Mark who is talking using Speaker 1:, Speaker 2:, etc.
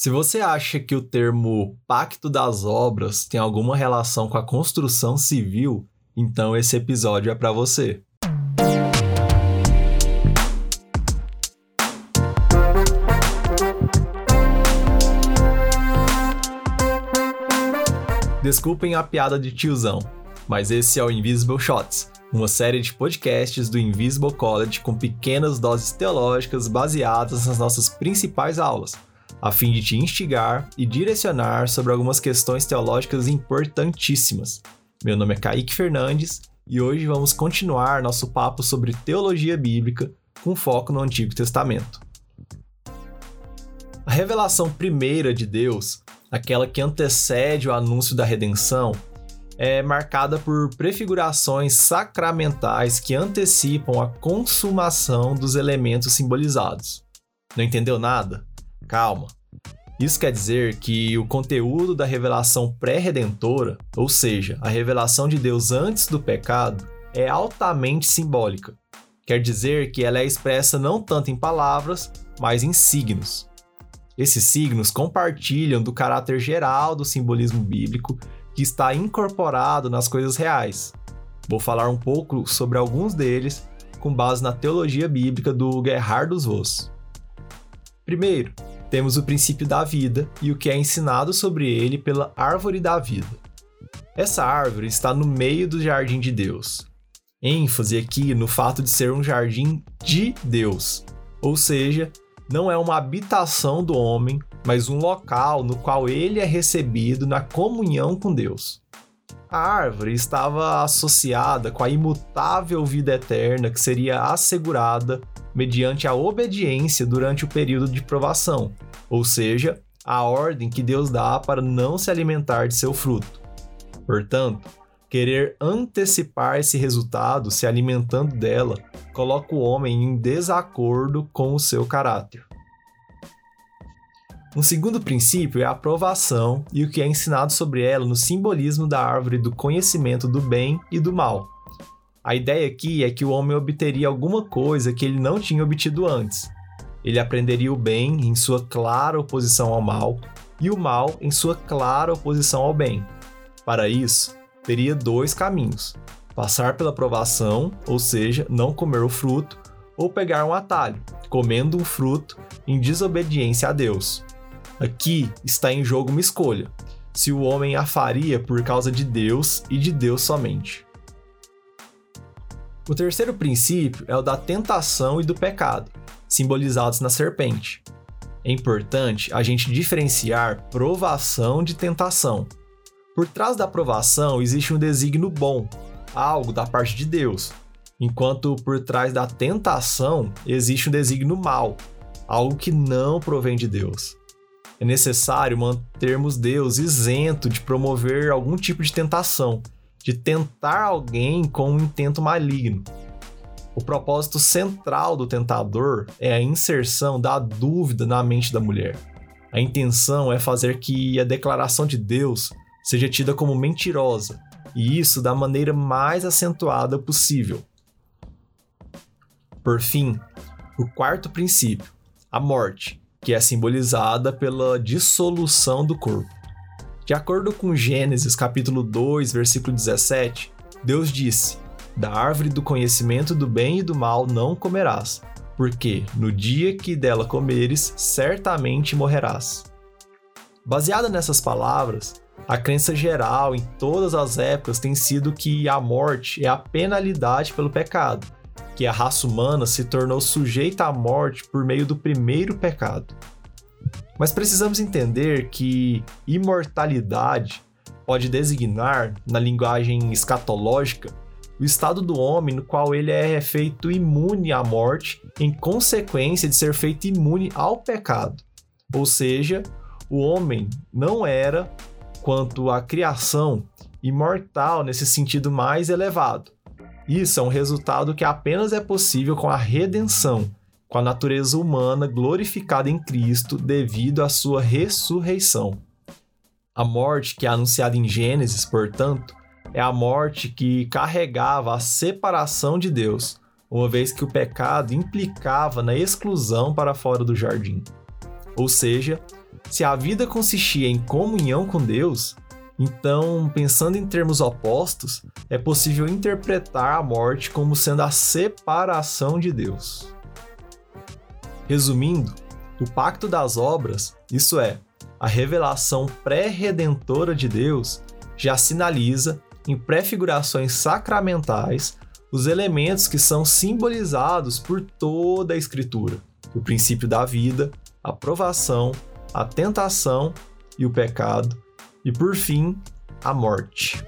Speaker 1: Se você acha que o termo Pacto das Obras tem alguma relação com a construção civil, então esse episódio é para você. Desculpem a piada de tiozão, mas esse é o Invisible Shots, uma série de podcasts do Invisible College com pequenas doses teológicas baseadas nas nossas principais aulas a fim de te instigar e direcionar sobre algumas questões teológicas importantíssimas. Meu nome é Kaique Fernandes e hoje vamos continuar nosso papo sobre teologia bíblica com foco no Antigo Testamento. A revelação primeira de Deus, aquela que antecede o anúncio da redenção, é marcada por prefigurações sacramentais que antecipam a consumação dos elementos simbolizados. Não entendeu nada? Calma. Isso quer dizer que o conteúdo da revelação pré-redentora, ou seja, a revelação de Deus antes do pecado, é altamente simbólica. Quer dizer que ela é expressa não tanto em palavras, mas em signos. Esses signos compartilham do caráter geral do simbolismo bíblico que está incorporado nas coisas reais. Vou falar um pouco sobre alguns deles com base na teologia bíblica do Gerhard dos Voss. Primeiro, temos o princípio da vida e o que é ensinado sobre ele pela árvore da vida. Essa árvore está no meio do jardim de Deus. ênfase aqui no fato de ser um jardim de Deus, ou seja, não é uma habitação do homem, mas um local no qual ele é recebido na comunhão com Deus. A árvore estava associada com a imutável vida eterna que seria assegurada mediante a obediência durante o período de provação, ou seja, a ordem que Deus dá para não se alimentar de seu fruto. Portanto, querer antecipar esse resultado se alimentando dela coloca o homem em desacordo com o seu caráter. Um segundo princípio é a aprovação e o que é ensinado sobre ela no simbolismo da árvore do conhecimento do bem e do mal. A ideia aqui é que o homem obteria alguma coisa que ele não tinha obtido antes. Ele aprenderia o bem em sua clara oposição ao mal e o mal em sua clara oposição ao bem. Para isso, teria dois caminhos: passar pela provação, ou seja, não comer o fruto, ou pegar um atalho, comendo um fruto em desobediência a Deus. Aqui está em jogo uma escolha: se o homem a faria por causa de Deus e de Deus somente. O terceiro princípio é o da tentação e do pecado, simbolizados na serpente. É importante a gente diferenciar provação de tentação. Por trás da provação existe um desígnio bom, algo da parte de Deus, enquanto por trás da tentação existe um desígnio mal, algo que não provém de Deus. É necessário mantermos Deus isento de promover algum tipo de tentação, de tentar alguém com um intento maligno. O propósito central do tentador é a inserção da dúvida na mente da mulher. A intenção é fazer que a declaração de Deus seja tida como mentirosa, e isso da maneira mais acentuada possível. Por fim, o quarto princípio, a morte, que é simbolizada pela dissolução do corpo. De acordo com Gênesis capítulo 2, versículo 17, Deus disse: Da árvore do conhecimento do bem e do mal não comerás, porque no dia que dela comeres, certamente morrerás. Baseada nessas palavras, a crença geral em todas as épocas tem sido que a morte é a penalidade pelo pecado, que a raça humana se tornou sujeita à morte por meio do primeiro pecado. Mas precisamos entender que imortalidade pode designar, na linguagem escatológica, o estado do homem no qual ele é feito imune à morte em consequência de ser feito imune ao pecado. Ou seja, o homem não era, quanto à criação, imortal nesse sentido mais elevado. Isso é um resultado que apenas é possível com a redenção, com a natureza humana glorificada em Cristo devido à sua ressurreição. A morte que é anunciada em Gênesis, portanto, é a morte que carregava a separação de Deus, uma vez que o pecado implicava na exclusão para fora do jardim. Ou seja, Se a vida consistia em comunhão com Deus, então, pensando em termos opostos, é possível interpretar a morte como sendo a separação de Deus. Resumindo, o pacto das obras, isso é, a revelação pré-redentora de Deus, já sinaliza, em prefigurações sacramentais, os elementos que são simbolizados por toda a Escritura: o princípio da vida, a provação, a tentação e o pecado, e por fim, a morte.